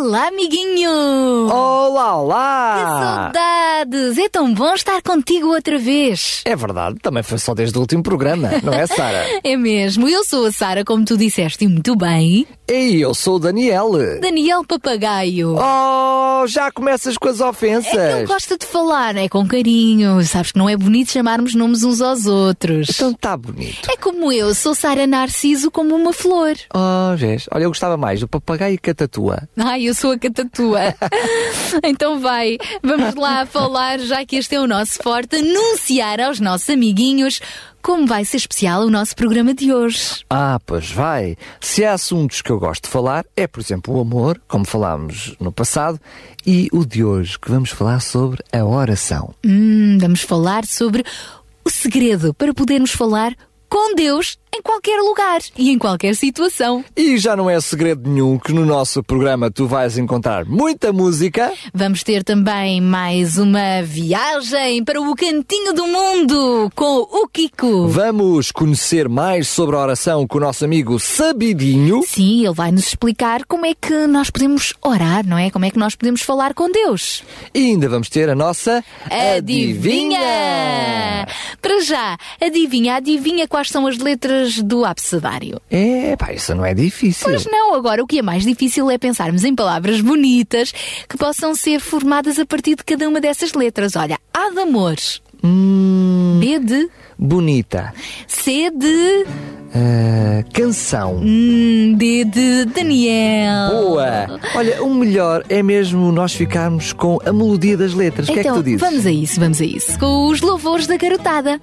Olá, amiguinho! Olá, Que olá! saudades! É tão bom estar contigo outra vez. É verdade, também foi só desde o último programa, não é, Sara? É mesmo, eu sou a Sara, como tu disseste e muito bem. e eu sou o Daniel. Daniel Papagaio. Oh, já começas com as ofensas. É que ele gosta de falar, é com carinho. Sabes que não é bonito chamarmos nomes uns aos outros. Então tá bonito. É como eu, sou Sara Narciso como uma flor. Oh, vês? Olha, eu gostava mais do papagaio que a Ai, eu sou a catatua. então vai, vamos lá falar, já que este é o nosso forte, anunciar aos nossos amiguinhos como vai ser especial o nosso programa de hoje. Ah, pois vai. Se há assuntos que eu gosto de falar, é, por exemplo, o amor, como falámos no passado, e o de hoje, que vamos falar sobre a oração. Hum, vamos falar sobre o segredo para podermos falar com Deus em qualquer lugar e em qualquer situação. E já não é segredo nenhum que no nosso programa tu vais encontrar muita música. Vamos ter também mais uma viagem para o cantinho do mundo com o Kiko. Vamos conhecer mais sobre a oração com o nosso amigo Sabidinho. Sim, ele vai nos explicar como é que nós podemos orar, não é? Como é que nós podemos falar com Deus. E ainda vamos ter a nossa Adivinha! Para já, adivinha, adivinha quais são as letras do abecedário. É, pá, isso não é difícil. Pois não, agora o que é mais difícil é pensarmos em palavras bonitas que possam ser formadas a partir de cada uma dessas letras. Olha, A de amor, Hum, B de, bonita. C de, Ah, canção. hum, D de Daniel. Boa! Olha, o melhor é mesmo nós ficarmos com a melodia das letras. O que é que Então, tu dizes? vamos a isso, vamos a isso. Com os louvores da garotada.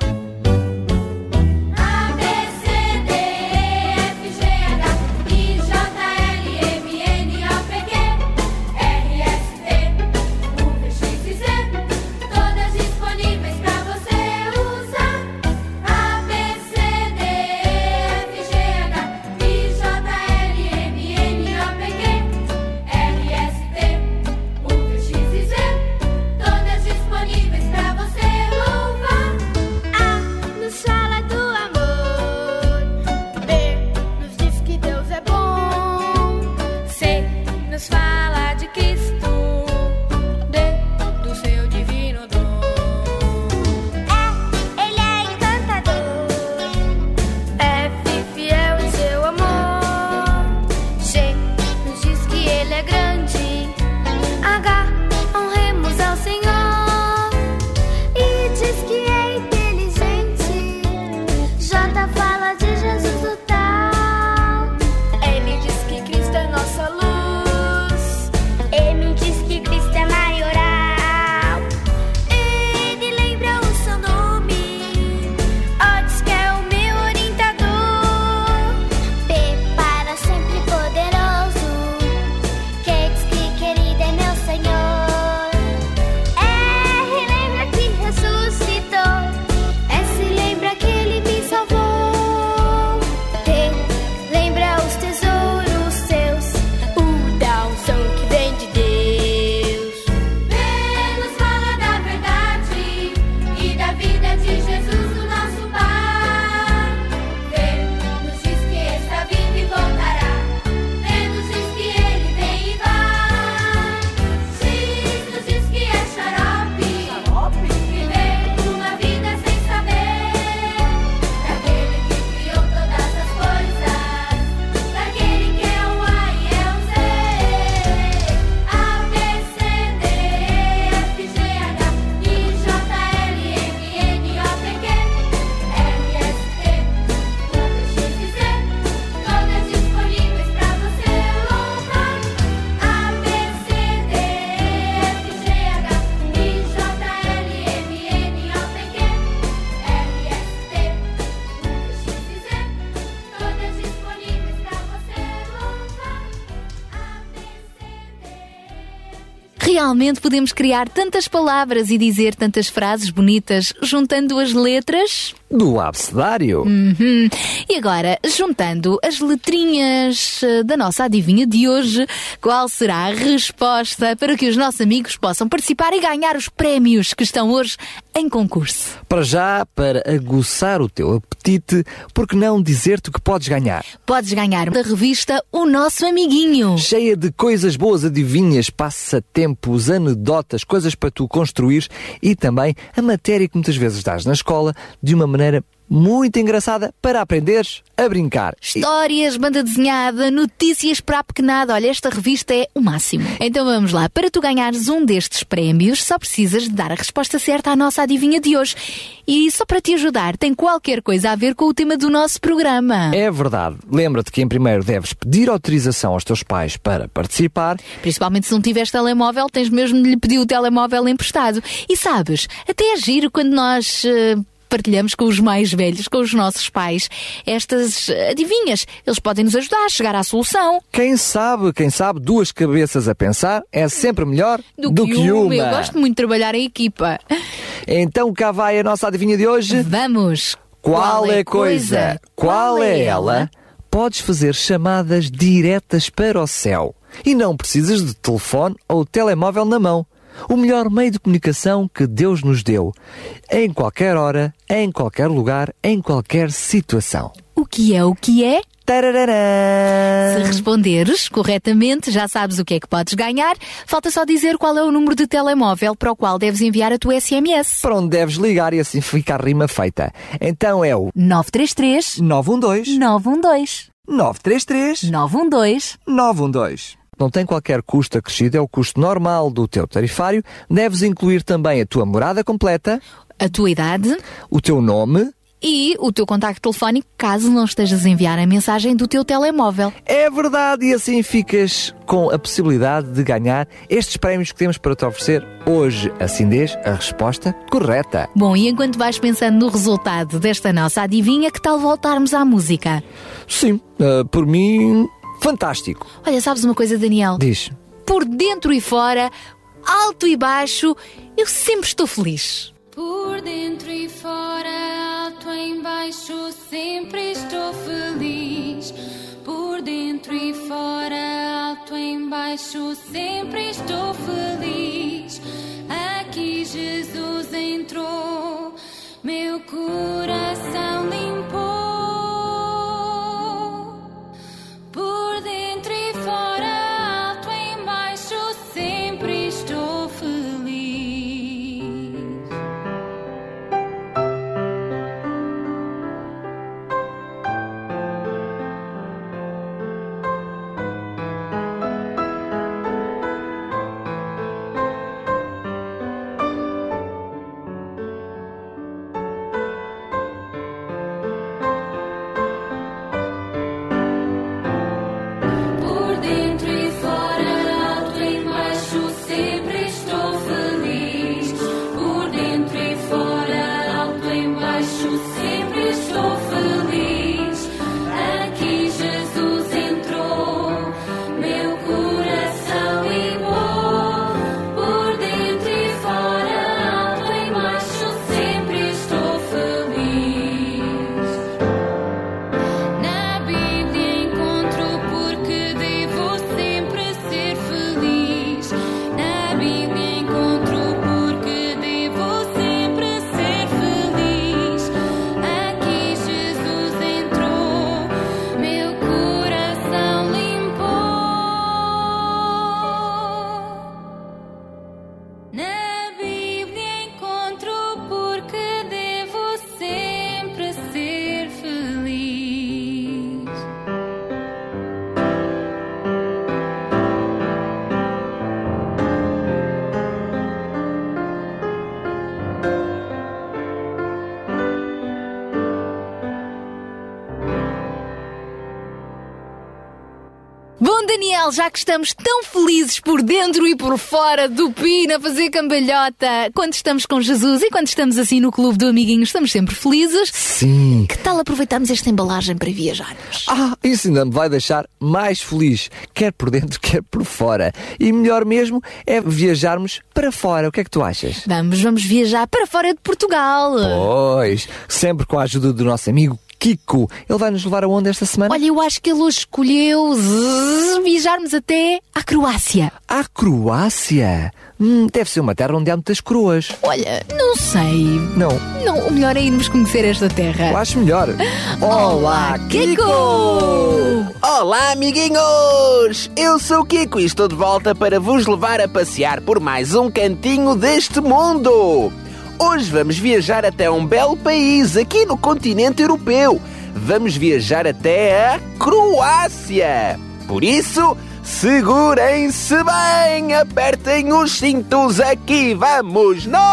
Realmente podemos criar tantas palavras e dizer tantas frases bonitas juntando as letras? Do abecedário. Uhum. E agora, juntando as letrinhas eh, da nossa adivinha de hoje, qual será a resposta para que os nossos amigos possam participar e ganhar os prémios que estão hoje em concurso? Para já, para aguçar o teu apetite, por que não dizer-te que podes ganhar? Podes ganhar da revista O Nosso Amiguinho. Cheia de coisas boas, adivinhas, passatempos, anedotas, coisas para tu construir e também a matéria que muitas vezes dás na escola de uma maneira muito engraçada para aprenderes a brincar. Histórias, banda desenhada, notícias para a pequenada. Olha, esta revista é o máximo. Então vamos lá. Para tu ganhares um destes prémios, só precisas de dar a resposta certa à nossa adivinha de hoje. E só para te ajudar, tem qualquer coisa a ver com o tema do nosso programa. É verdade. Lembra-te que em primeiro deves pedir autorização aos teus pais para participar. Principalmente se não tiveres telemóvel, tens mesmo de lhe pedir o telemóvel emprestado. E sabes, até é giro quando nós. eh, Partilhamos com os mais velhos, com os nossos pais, estas adivinhas. Eles podem nos ajudar a chegar à solução. Quem sabe, quem sabe, duas cabeças a pensar é sempre melhor Do, do, que, que uma. uma. Eu gosto muito de trabalhar em equipa. Então cá vai a nossa adivinha de hoje. Vamos! Qual é a coisa? Qual é ela? Podes fazer chamadas diretas para o céu e não precisas de telefone ou telemóvel na mão. O melhor meio de comunicação que Deus nos deu. Em qualquer hora, em qualquer lugar, em qualquer situação. O que é o que é? Se Tarararã. responderes corretamente, já sabes o que é que podes ganhar. Falta só dizer qual é o número de telemóvel para o qual deves enviar a tua SMS. Para onde deves ligar e assim fica a rima feita. Então é o 933 912 912 933 912 912. Não tem qualquer custo acrescido, é o custo normal do teu tarifário. Deves incluir também a tua morada completa, a tua idade o teu nome. e o teu contacto telefónico caso não estejas a enviar a mensagem do teu telemóvel. É verdade, e assim ficas com a possibilidade de ganhar estes prémios que temos para te oferecer hoje. Assim dês a resposta correta. Bom, e enquanto vais pensando no resultado desta nossa adivinha, que tal voltarmos à música? Sim, ah, por mim, fantástico. Olha, sabes uma coisa, Daniel? Diz. Por dentro e fora, alto e baixo, eu sempre estou feliz. Por dentro e fora, alto em baixo, sempre estou feliz. Por dentro e fora, alto em baixo, sempre estou feliz. Aqui Jesus entrou, Daniel, já que estamos tão felizes por dentro e por fora do pino a fazer cambalhota, quando estamos com Jesus e quando estamos assim no clube do amiguinho, estamos sempre felizes. Sim. Que tal aproveitarmos esta embalagem para viajarmos? Ah, isso ainda me vai deixar mais feliz, quer por dentro, quer por fora. E melhor mesmo é viajarmos para fora. O que é que tu achas? Vamos, vamos viajar para fora de Portugal. Pois, sempre com a ajuda do nosso amigo Kiko. Ele vai nos levar aonde esta semana? Olha, eu acho que ele hoje escolheu zzz, viajarmos até à Croácia. À Croácia. Hum, deve ser uma terra onde há muitas coroas. Olha, não sei. Não, Não, o melhor é irmos conhecer esta eu terra. acho melhor. Olá, Kiko! Olá, amiguinhos! Eu sou o Kiko e estou de volta para vos levar a passear por mais um cantinho deste mundo. Hoje vamos viajar até um belo país aqui no continente europeu. Vamos viajar até a Croácia. Por isso, segurem-se bem, apertem os cintos, aqui vamos nós!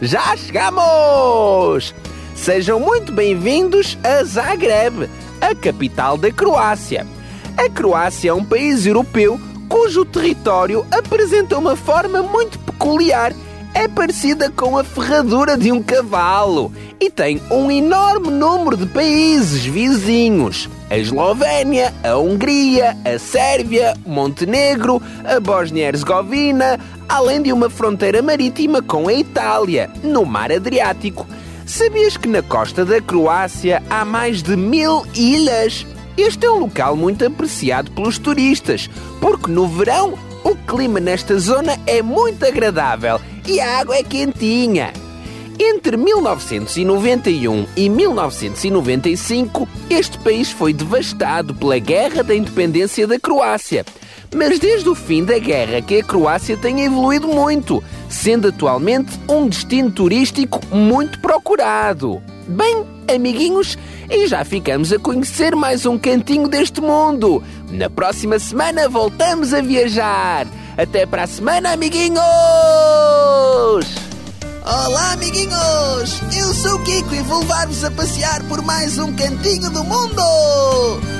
Já chegamos! Sejam muito bem-vindos a Zagreb, a capital da Croácia. A Croácia é um país europeu cujo território apresenta uma forma muito peculiar. É parecida com a ferradura de um cavalo e tem um enorme número de países vizinhos. A Eslovénia, a Hungria, a Sérvia, Montenegro, a Bósnia-Herzegovina, além de uma fronteira marítima com a Itália, no Mar Adriático. Sabias que na costa da Croácia há mais de mil ilhas? Este é um local muito apreciado pelos turistas, porque no verão o clima nesta zona é muito agradável e a água é quentinha. Entre 1991 e 1995, este país foi devastado pela Guerra da Independência da Croácia. Mas desde o fim da guerra que a Croácia tem evoluído muito, sendo atualmente um destino turístico muito procurado. Bem, amiguinhos, e já ficamos a conhecer mais um cantinho deste mundo. Na próxima semana voltamos a viajar. Até para a semana, amiguinhos! Olá, amiguinhos! Eu sou o Kiko e vou levar-vos a passear por mais um cantinho do mundo!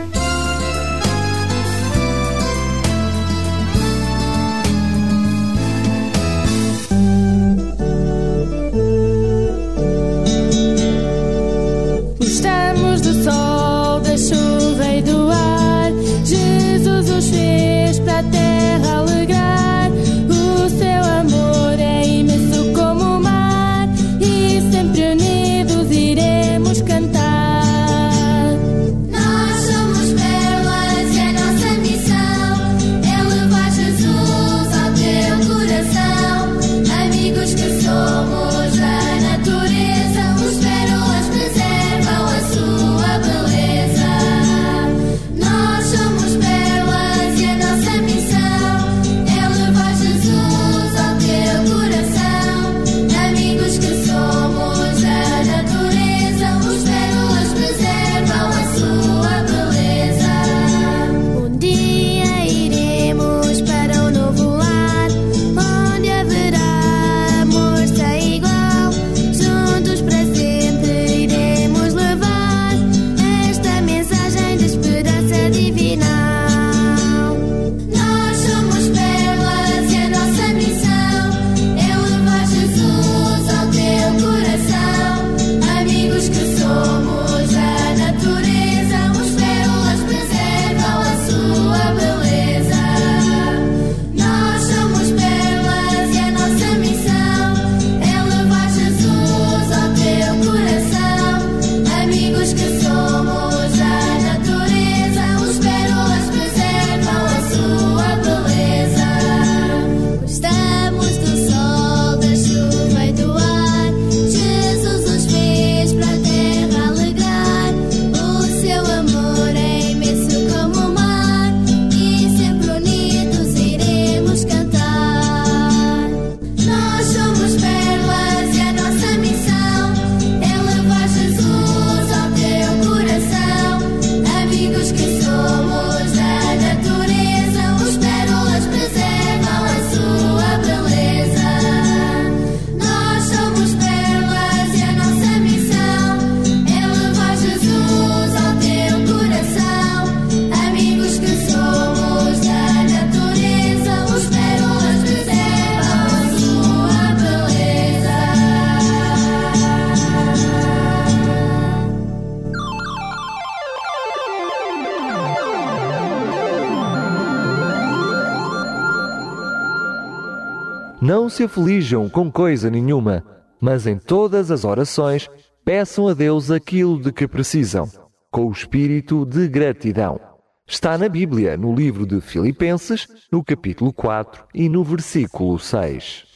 Não se aflijam com coisa nenhuma, mas em todas as orações peçam a Deus aquilo de que precisam, com o espírito de gratidão. Está na Bíblia, no livro de Filipenses, no capítulo 4 e no versículo 6.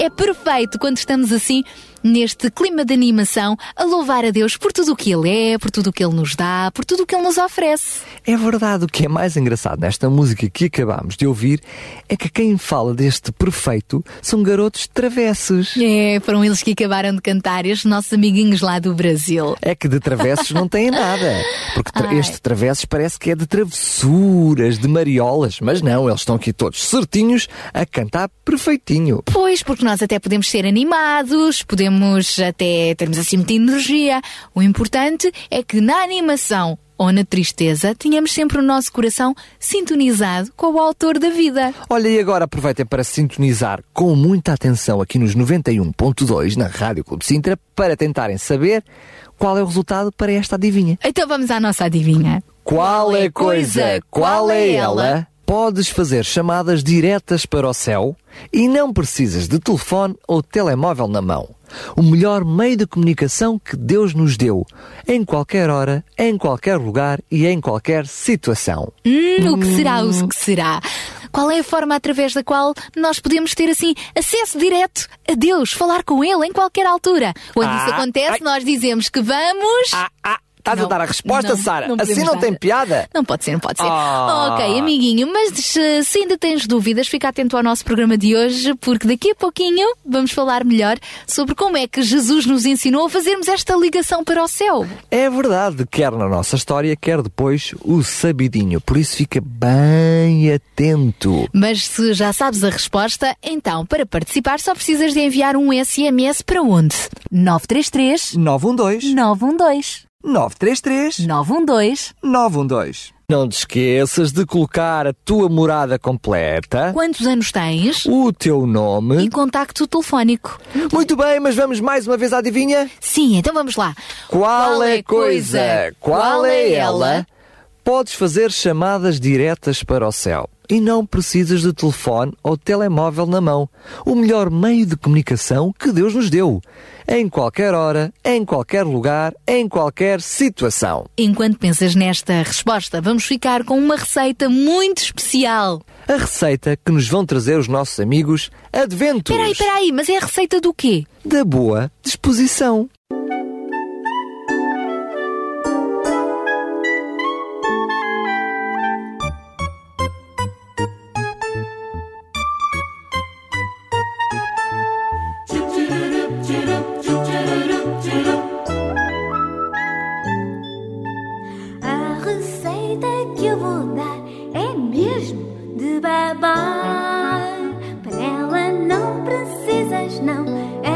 É perfeito quando estamos assim, neste clima de animação, a louvar a Deus por tudo o que Ele é, por tudo o que Ele nos dá, por tudo o que Ele nos oferece. É verdade, o que é mais engraçado nesta música que acabámos de ouvir é que quem fala deste perfeito são garotos travessos. É, foram eles que acabaram de cantar, estes nossos amiguinhos lá do Brasil. É que de travessos não têm nada. Porque tra este travessos parece que é de travessuras, de mariolas. Mas não, eles estão aqui todos certinhos a cantar perfeitinho. Pois, porque nós até podemos ser animados, podemos até termos assim muita energia. O importante é que na animação ou na tristeza tenhamos sempre o nosso coração sintonizado com o autor da vida. Olha, e agora aproveitem para sintonizar com muita atenção aqui nos 91.2 na Rádio Clube Sintra para tentarem saber qual é o resultado para esta adivinha. Então vamos à nossa adivinha. Qual é a coisa? Qual é ela? Podes fazer chamadas diretas para o céu e não precisas de telefone ou telemóvel na mão. O melhor meio de comunicação que Deus nos deu, em qualquer hora, em qualquer lugar e em qualquer situação. Hum, o que será? O que será? Qual é a forma através da qual nós podemos ter assim acesso direto a Deus, falar com Ele em qualquer altura? Quando Ah, isso acontece, ai. nós dizemos que vamos. Ah, ah, estás a dar a resposta, não, Sara? não assim não dar. tem piada? Não pode ser, não pode ser. Ah. Ok, amiguinho, mas eh, se ainda tens dúvidas, fica atento ao nosso programa de hoje, porque daqui a pouquinho vamos falar melhor sobre como é que Jesus nos ensinou a fazermos esta ligação para o céu. É verdade, quer na nossa história, quer depois o sabidinho. Por isso fica bem atento. Mas se já sabes a resposta, então para participar só precisas de enviar um SMS para onde? 933 912 912 933 912 912. Não te esqueças de colocar a tua morada completa, Quantos anos tens? o teu nome. E contacto telefónico. Muito bem, mas vamos mais uma vez à adivinha? Sim, então vamos lá. Qual é a coisa? Qual é ela? Podes fazer chamadas diretas para o céu e não precisas de telefone ou telemóvel na mão. O melhor meio de comunicação que Deus nos deu. Em qualquer hora, em qualquer lugar, em qualquer situação. Enquanto pensas nesta resposta, vamos ficar com uma receita muito especial. A receita que nos vão trazer os nossos amigos Adventos. Espera aí, espera aí, mas é a receita do quê? Da boa disposição. Babar. Panela não precisas, não, é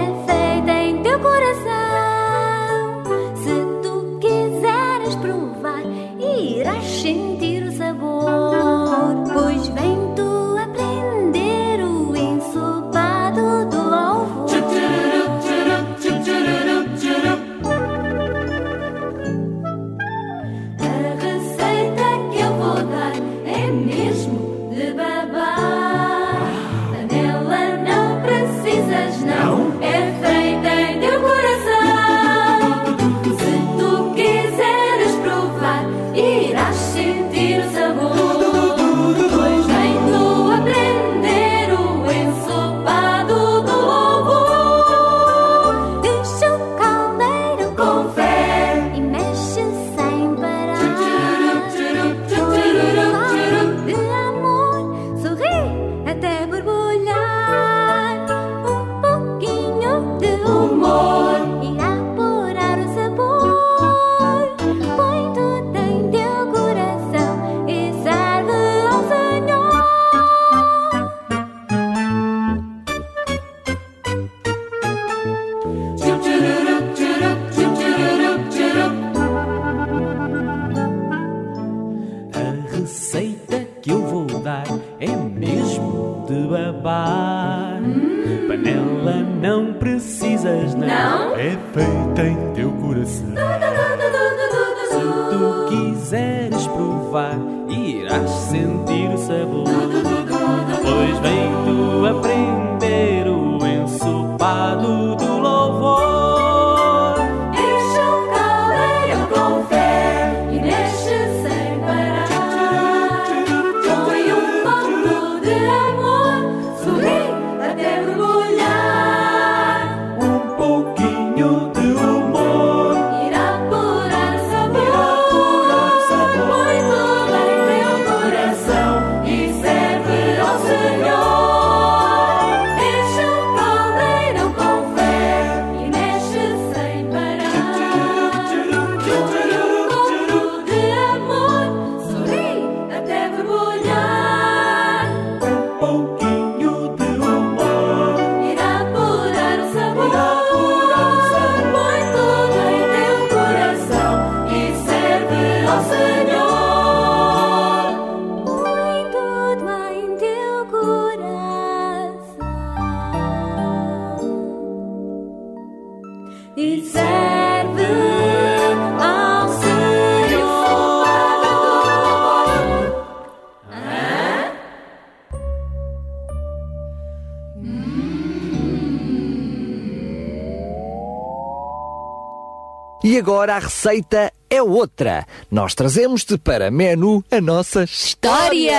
E agora a receita é outra. Nós trazemos-te para menu a nossa história.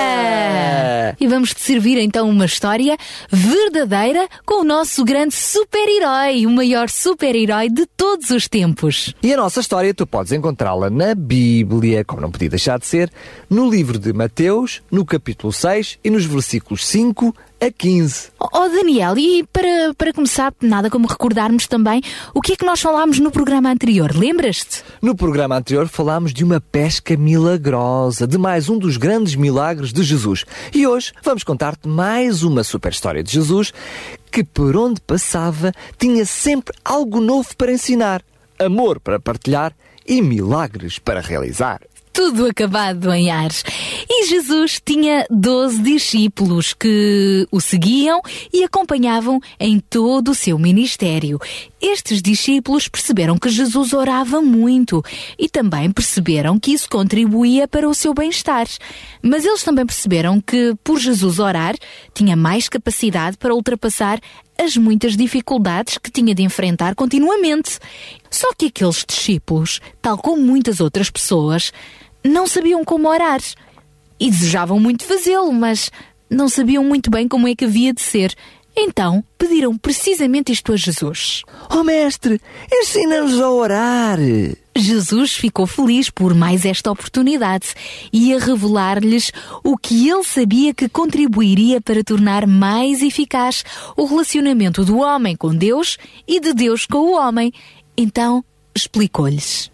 E vamos te servir então uma história verdadeira com o nosso grande super-herói, o maior super-herói de todos os tempos. E a nossa história tu podes encontrá-la na Bíblia, como não podia deixar de ser, no livro de Mateus, no capítulo 6 e nos versículos 5 a 15. Oh Daniel, e para, para começar, nada como recordarmos também o que é que nós falámos no programa anterior, lembras-te? No programa anterior falámos de uma pesca milagrosa, de mais um dos grandes milagres de Jesus. E hoje vamos contar-te mais uma super história de Jesus que por onde passava tinha sempre algo novo para ensinar, amor para partilhar e milagres para realizar. Tudo acabado em ares. E Jesus tinha doze discípulos que o seguiam e acompanhavam em todo o seu ministério. Estes discípulos perceberam que Jesus orava muito e também perceberam que isso contribuía para o seu bem-estar. Mas eles também perceberam que, por Jesus orar, tinha mais capacidade para ultrapassar as muitas dificuldades que tinha de enfrentar continuamente. Só que aqueles discípulos, tal como muitas outras pessoas, não sabiam como orar. E desejavam muito fazê-lo, mas não sabiam muito bem como é que havia de ser. Então pediram precisamente isto a Jesus. Oh mestre, ensina-nos a orar. Jesus ficou feliz por mais esta oportunidade e a revelar-lhes o que ele sabia que contribuiria para tornar mais eficaz o relacionamento do homem com Deus e de Deus com o homem. Então explicou-lhes.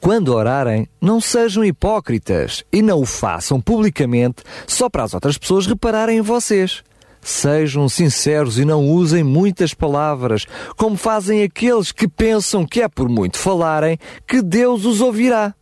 Quando orarem, não sejam hipócritas e não o façam publicamente só para as outras pessoas repararem em vocês. Sejam sinceros e não usem muitas palavras, como fazem aqueles que pensam que é por muito falarem que Deus os ouvirá.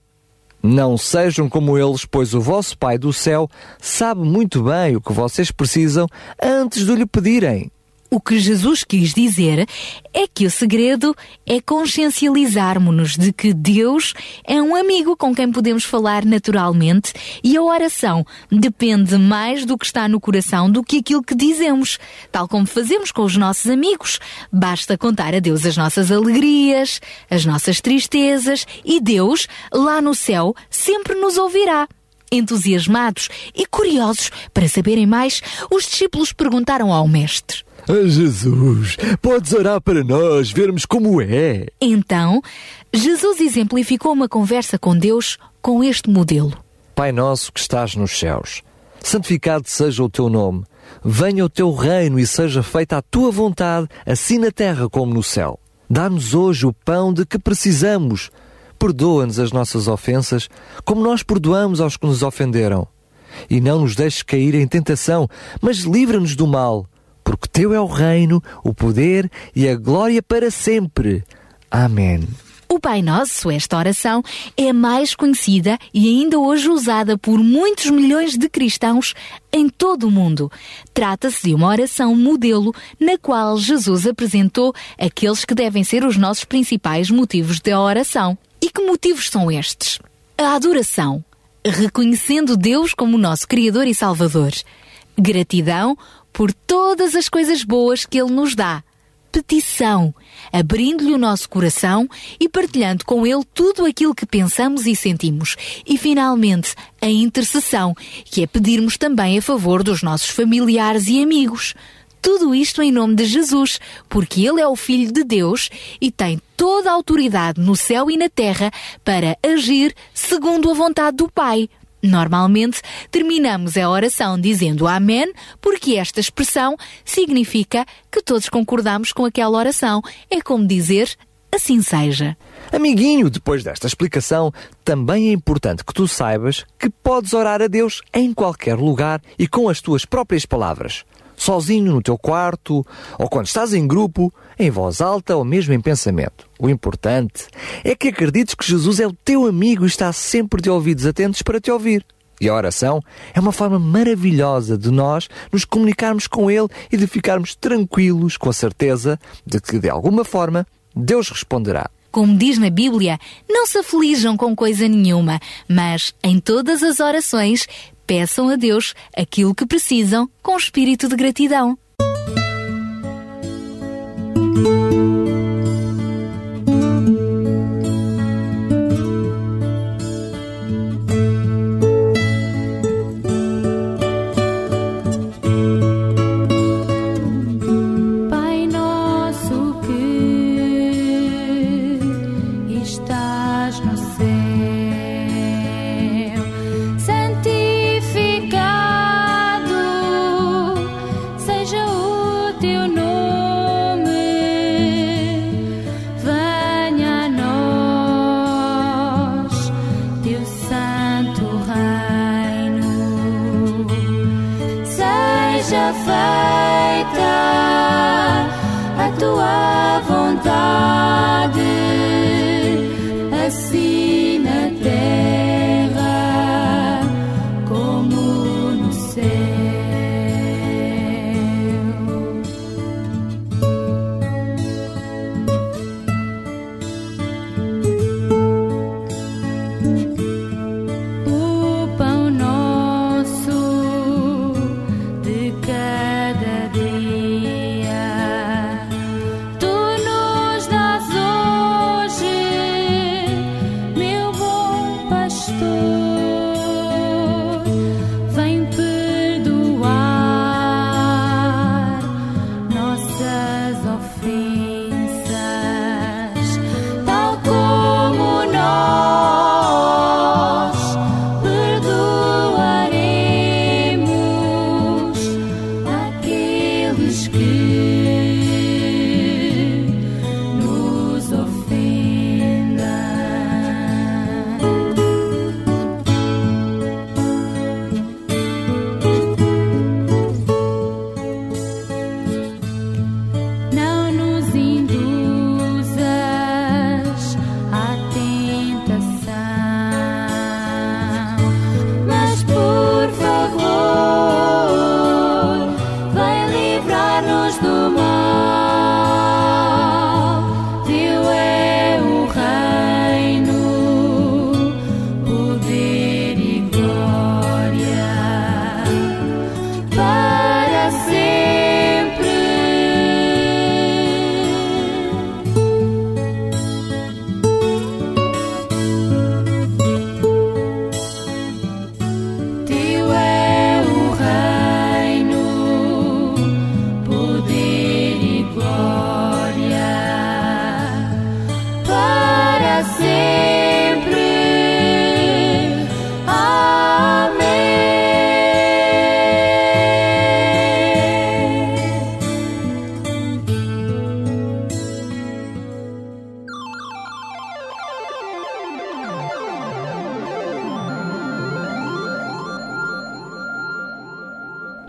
Não sejam como eles, pois o vosso Pai do céu sabe muito bem o que vocês precisam antes de lhe pedirem. O que Jesus quis dizer é que o segredo é consciencializarmos-nos de que Deus é um amigo com quem podemos falar naturalmente e a oração depende mais do que está no coração do que aquilo que dizemos, tal como fazemos com os nossos amigos. Basta contar a Deus as nossas alegrias, as nossas tristezas e Deus, lá no céu, sempre nos ouvirá. Entusiasmados e curiosos para saberem mais, os discípulos perguntaram ao Mestre. Ah, Jesus, podes orar para nós vermos como é? Então, Jesus exemplificou uma conversa com Deus com este modelo. Pai nosso que estás nos céus, santificado seja o teu nome. Venha o teu reino e seja feita a tua vontade, assim na terra como no céu. Dá-nos hoje o pão de que precisamos. Perdoa-nos as nossas ofensas, como nós perdoamos aos que nos ofenderam. E não nos deixes cair em tentação, mas livra-nos do mal, porque teu é o reino, o poder e a glória para sempre. Amém. O Pai Nosso, esta oração, é mais conhecida e ainda hoje usada por muitos milhões de cristãos em todo o mundo. Trata-se de uma oração modelo na qual Jesus apresentou aqueles que devem ser os nossos principais motivos de oração. E que motivos são estes? A adoração, reconhecendo Deus como nosso Criador e Salvador. Gratidão por todas as coisas boas que Ele nos dá. Petição, abrindo-lhe o nosso coração e partilhando com Ele tudo aquilo que pensamos e sentimos. E, finalmente, a intercessão, que é pedirmos também a favor dos nossos familiares e amigos. Tudo isto em nome de Jesus, porque Ele é o Filho de Deus e tem toda a autoridade no céu e na terra para agir segundo a vontade do Pai. Normalmente terminamos a oração dizendo Amém, porque esta expressão significa que todos concordamos com aquela oração. É como dizer assim seja. Amiguinho, depois desta explicação, também é importante que tu saibas que podes orar a Deus em qualquer lugar e com as tuas próprias palavras. Sozinho no teu quarto, ou quando estás em grupo, em voz alta ou mesmo em pensamento. O importante é que acredites que Jesus é o teu amigo e está sempre de ouvidos atentos para te ouvir. E a oração é uma forma maravilhosa de nós nos comunicarmos com Ele e de ficarmos tranquilos com a certeza de que, de alguma forma, Deus responderá. Como diz na Bíblia, não se aflijam com coisa nenhuma, mas em todas as orações peçam a Deus aquilo que precisam com espírito de gratidão.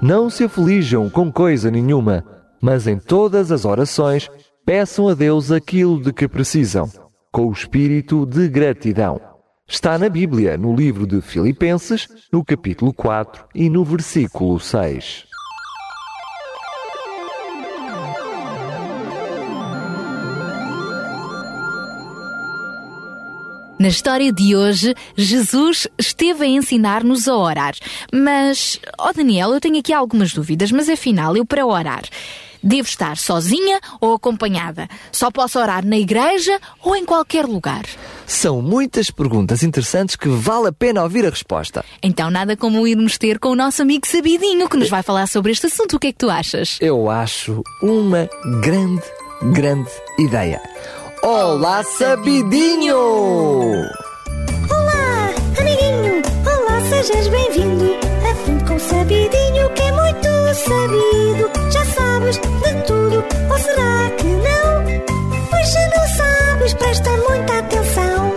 Não se aflijam com coisa nenhuma, mas em todas as orações peçam a Deus aquilo de que precisam, com o espírito de gratidão. Está na Bíblia, no livro de Filipenses, no capítulo 4 e no versículo 6. Na história de hoje, Jesus esteve a ensinar-nos a orar. Mas, ó Daniel, eu tenho aqui algumas dúvidas, mas afinal, eu para orar, devo estar sozinha ou acompanhada? Só posso orar na igreja ou em qualquer lugar? São muitas perguntas interessantes que vale a pena ouvir a resposta. Então, nada como irmos ter com o nosso amigo Sabidinho, que nos vai falar sobre este assunto. O que é que tu achas? Eu acho uma grande, grande ideia. Olá, Sabidinho! Olá, amiguinho! Olá, sejas bem-vindo! Aprende com o Sabidinho que é muito sabido. Já sabes de tudo, ou será que não? Pois se não sabes, presta muita atenção.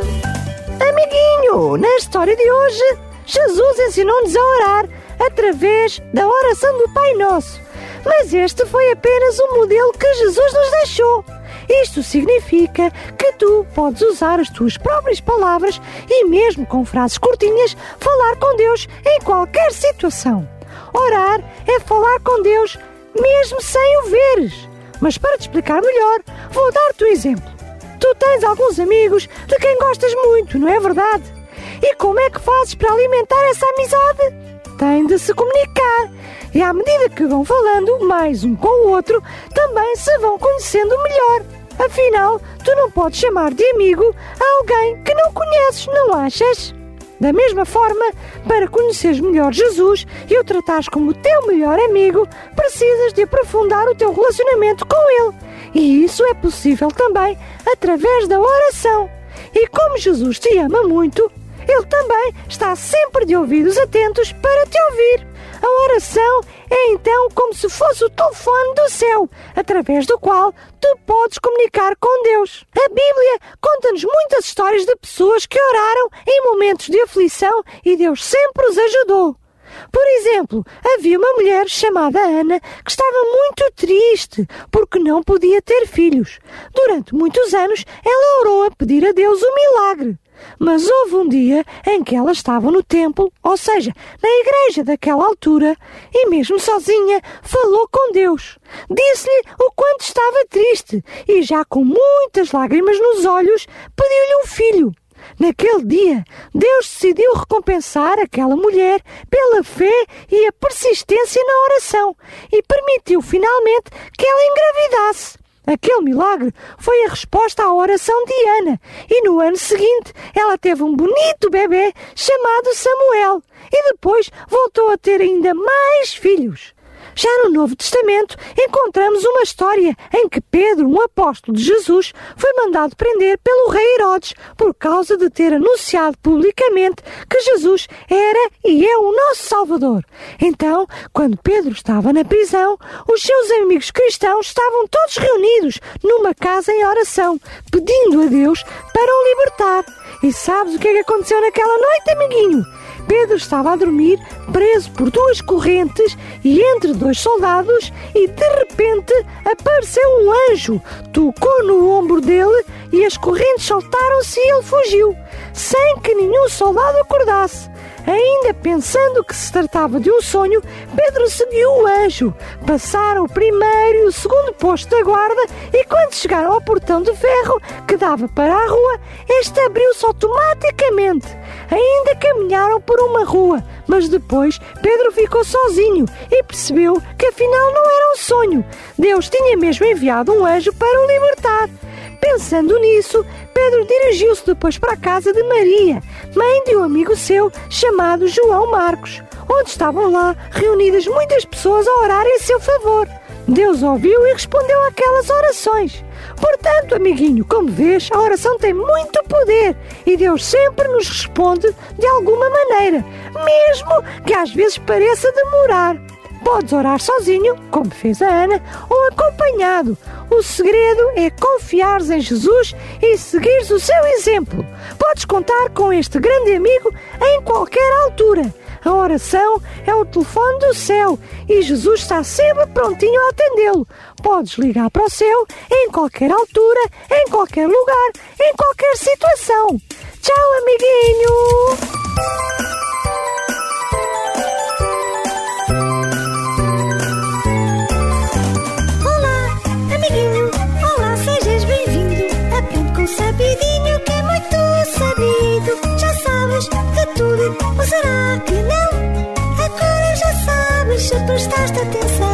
Amiguinho, na história de hoje, Jesus ensinou-nos a orar através da oração do Pai Nosso. Mas este foi apenas o modelo que Jesus nos deixou. Isto significa que tu podes usar as tuas próprias palavras e, mesmo com frases curtinhas, falar com Deus em qualquer situação. Orar é falar com Deus mesmo sem o veres. Mas para te explicar melhor, vou dar-te um exemplo. Tu tens alguns amigos de quem gostas muito, não é verdade? E como é que fazes para alimentar essa amizade? Tem de se comunicar. E à medida que vão falando mais um com o outro, também se vão conhecendo melhor. Afinal, tu não podes chamar de amigo a alguém que não conheces, não achas? Da mesma forma, para conheceres melhor Jesus e o tratares como teu melhor amigo, precisas de aprofundar o teu relacionamento com Ele. E isso é possível também através da oração. E como Jesus te ama muito, Ele também está sempre de ouvidos atentos para te ouvir. A oração é então como se fosse o telefone do céu, através do qual tu podes comunicar com Deus. A Bíblia conta-nos muitas histórias de pessoas que oraram em momentos de aflição e Deus sempre os ajudou. Por exemplo, havia uma mulher chamada Ana que estava muito triste porque não podia ter filhos. Durante muitos anos, ela orou a pedir a Deus um milagre. Mas houve um dia em que ela estava no templo, ou seja, na igreja daquela altura, e mesmo sozinha falou com Deus. Disse-lhe o quanto estava triste e, já com muitas lágrimas nos olhos, pediu-lhe um filho. Naquele dia, Deus decidiu recompensar aquela mulher pela fé e a persistência na oração e permitiu finalmente que ela engravidasse. Aquele milagre foi a resposta à oração de Ana, e no ano seguinte ela teve um bonito bebê chamado Samuel, e depois voltou a ter ainda mais filhos. Já no Novo Testamento encontramos uma história em que Pedro, um apóstolo de Jesus, foi mandado prender pelo rei Herodes por causa de ter anunciado publicamente que Jesus era e é o nosso Salvador. Então, quando Pedro estava na prisão, os seus amigos cristãos estavam todos reunidos numa casa em oração, pedindo a Deus para o libertar. E sabes o que é que aconteceu naquela noite, amiguinho? Pedro estava a dormir, preso por duas correntes e entre dois soldados, e de repente apareceu um anjo, tocou no ombro dele e as correntes soltaram-se e ele fugiu, sem que nenhum soldado acordasse. Ainda pensando que se tratava de um sonho, Pedro seguiu o anjo. Passaram o primeiro e o segundo posto da guarda e quando chegaram ao portão de ferro que dava para a rua, este abriu-se automaticamente. Ainda caminharam por uma rua, mas depois Pedro ficou sozinho e percebeu que afinal não era um sonho. Deus tinha mesmo enviado um anjo para o libertar. Pensando nisso, Pedro dirigiu-se depois para a casa de Maria, mãe de um amigo seu chamado João Marcos, onde estavam lá reunidas muitas pessoas a orar em seu favor. Deus ouviu e respondeu àquelas orações. Portanto, amiguinho, como vês, a oração tem muito poder e Deus sempre nos responde de alguma maneira, mesmo que às vezes pareça demorar. Podes orar sozinho, como fez a Ana, ou acompanhado. O segredo é confiares em Jesus e seguires o seu exemplo. Podes contar com este grande amigo em qualquer altura. A oração é o telefone do céu e Jesus está sempre prontinho a atendê-lo. Podes ligar para o céu em qualquer altura, em qualquer lugar, em qualquer situação. Tchau, amiguinho! Ou será que não? Agora já sabes se prestaste atenção.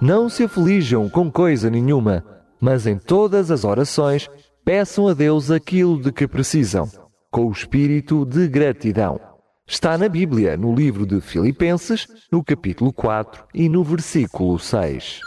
Não se aflijam com coisa nenhuma, mas em todas as orações peçam a Deus aquilo de que precisam, com o espírito de gratidão. Está na Bíblia, no livro de Filipenses, no capítulo 4 e no versículo 6.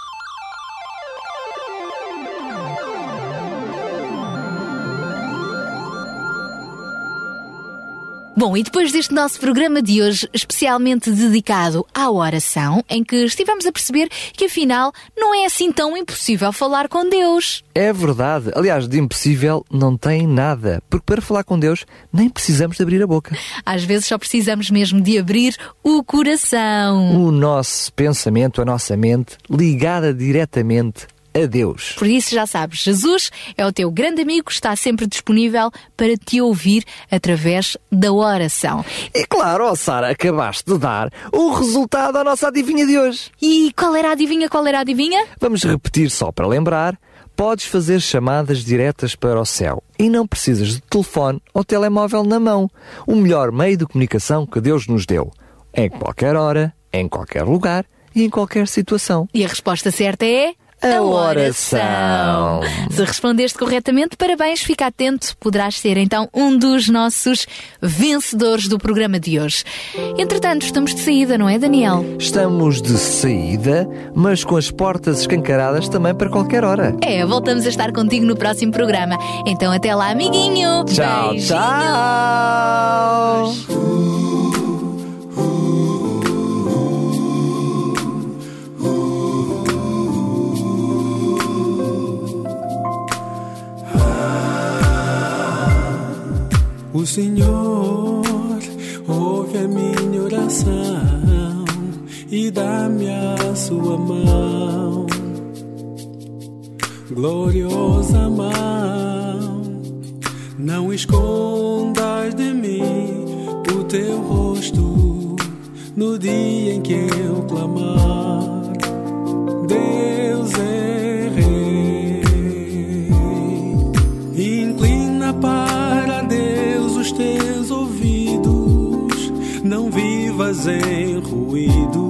Bom, e depois deste nosso programa de hoje, especialmente dedicado à oração, em que estivemos a perceber que afinal não é assim tão impossível falar com Deus. É verdade. Aliás, de impossível não tem nada, porque para falar com Deus nem precisamos de abrir a boca. Às vezes só precisamos mesmo de abrir o coração. O nosso pensamento, a nossa mente, ligada diretamente a Deus. Por isso já sabes, Jesus é o teu grande amigo, está sempre disponível para te ouvir através da oração. E claro, oh Sara, acabaste de dar o resultado à nossa adivinha de hoje. E qual era a adivinha? Qual era a adivinha? Vamos repetir só para lembrar. Podes fazer chamadas diretas para o céu e não precisas de telefone ou telemóvel na mão. O melhor meio de comunicação que Deus nos deu. Em qualquer hora, em qualquer lugar e em qualquer situação. E a resposta certa é. A oração. Se respondeste corretamente, parabéns, fica atento, poderás ser então um dos nossos vencedores do programa de hoje. Entretanto, estamos de saída, não é, Daniel? Estamos de saída, mas com as portas escancaradas também para qualquer hora. É, voltamos a estar contigo no próximo programa. Então até lá, amiguinho! Tchau, Beijinhos. tchau! O Senhor ouve a minha oração e dá-me a sua mão, gloriosa mão. Não escondas de mim o teu rosto no dia em que eu clamar. Deus é Os teus ouvidos, não vivas em ruídos.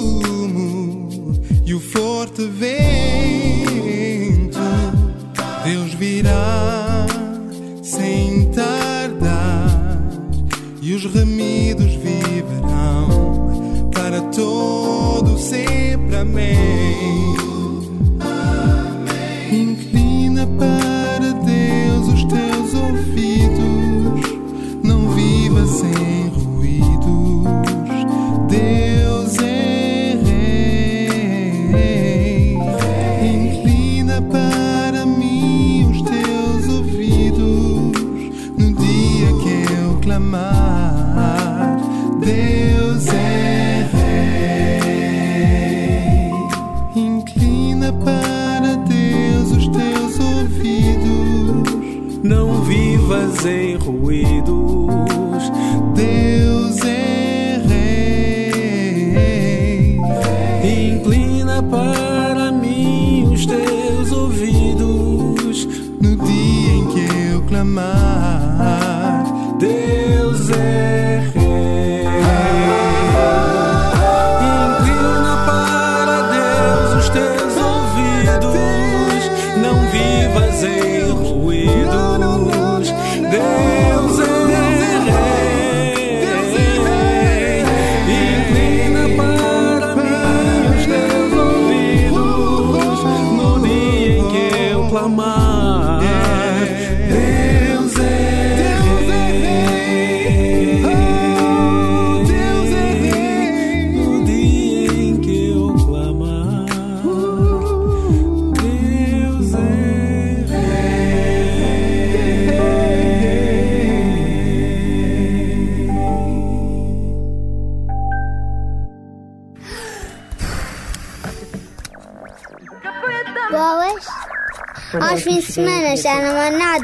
Fumo e o forte vento.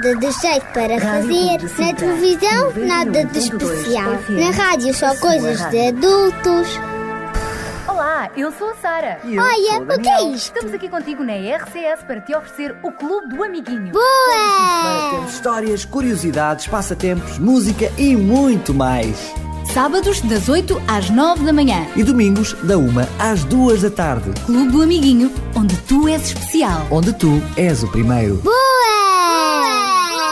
Nada de jeito para fazer. Na televisão, nada de especial. Na rádio, só coisas de adultos. Olá, eu sou a Sara. Olha, o que é isto? Estamos aqui contigo na RCS para te oferecer o Clube do Amiguinho. Boa! Temos histórias, curiosidades, passatempos, música e muito mais. Sábados, das 8 às 9 da manhã. E domingos, da 1 às 2 da tarde, Clube do Amiguinho, onde tu és especial. onde tu és o primeiro. Boa!